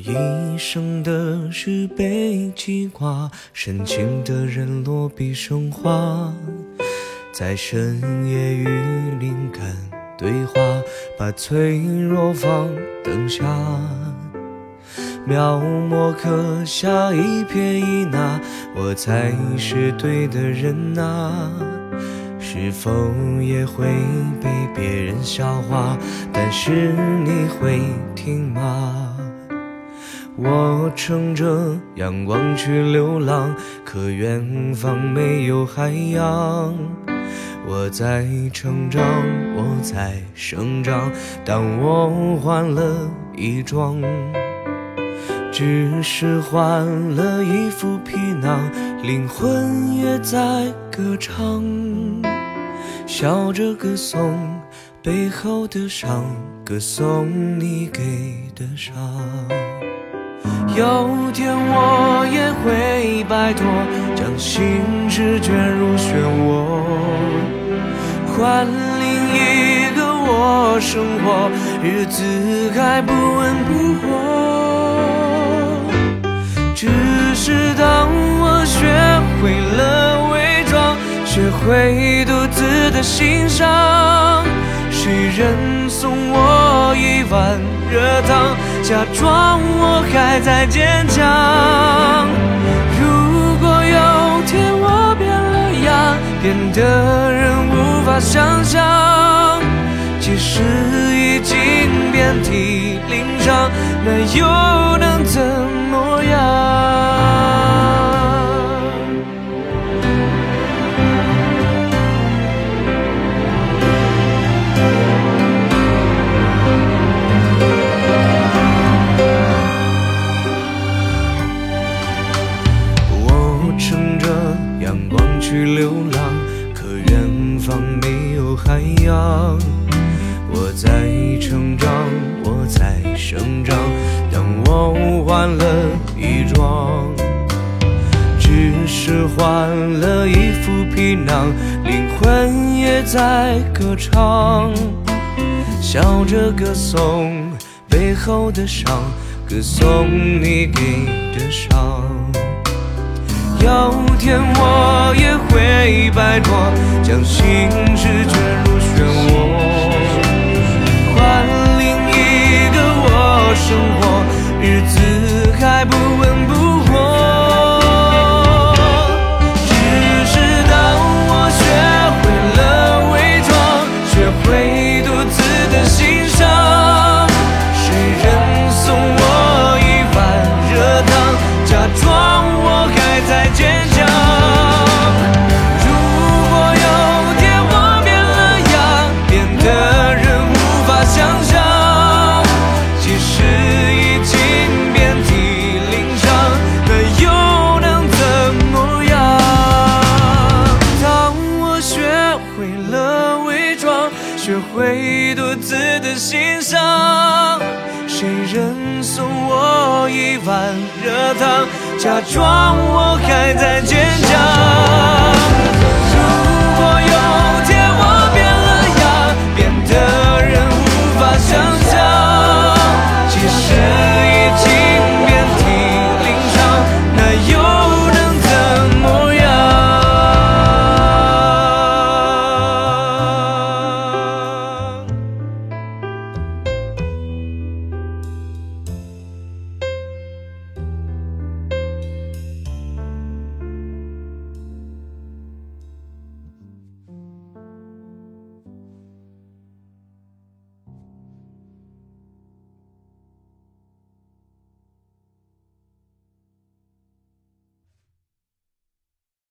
一生的事被记挂，深情的人落笔生花，在深夜与灵感对话，把脆弱放灯下，描摹刻下一撇一捺，我才是对的人啊。是否也会被别人笑话？但是你会听吗？我乘着阳光去流浪，可远方没有海洋。我在成长，我在生长，当我换了衣装，只是换了一副皮囊，灵魂也在歌唱，笑着歌颂背后的伤，歌颂你给的伤。有天我也会摆脱，将心事卷入漩涡，换另一个我生活，日子还不温不火。只是当我学会了伪装，学会独自的欣赏，谁人送我一碗热汤？假装我还在坚强。如果有天我变了样，变得人无法想象，即使已经遍体鳞伤，那又能怎么样？去流浪，可远方没有海洋。我在成长，我在生长。当我换了衣装，只是换了一副皮囊，灵魂也在歌唱，笑着歌颂背后的伤，歌颂你给的伤。有天我也会摆脱，将心事卷入漩涡，换另一个我生活，日子心上，谁人送我一碗热汤？假装我还在坚强。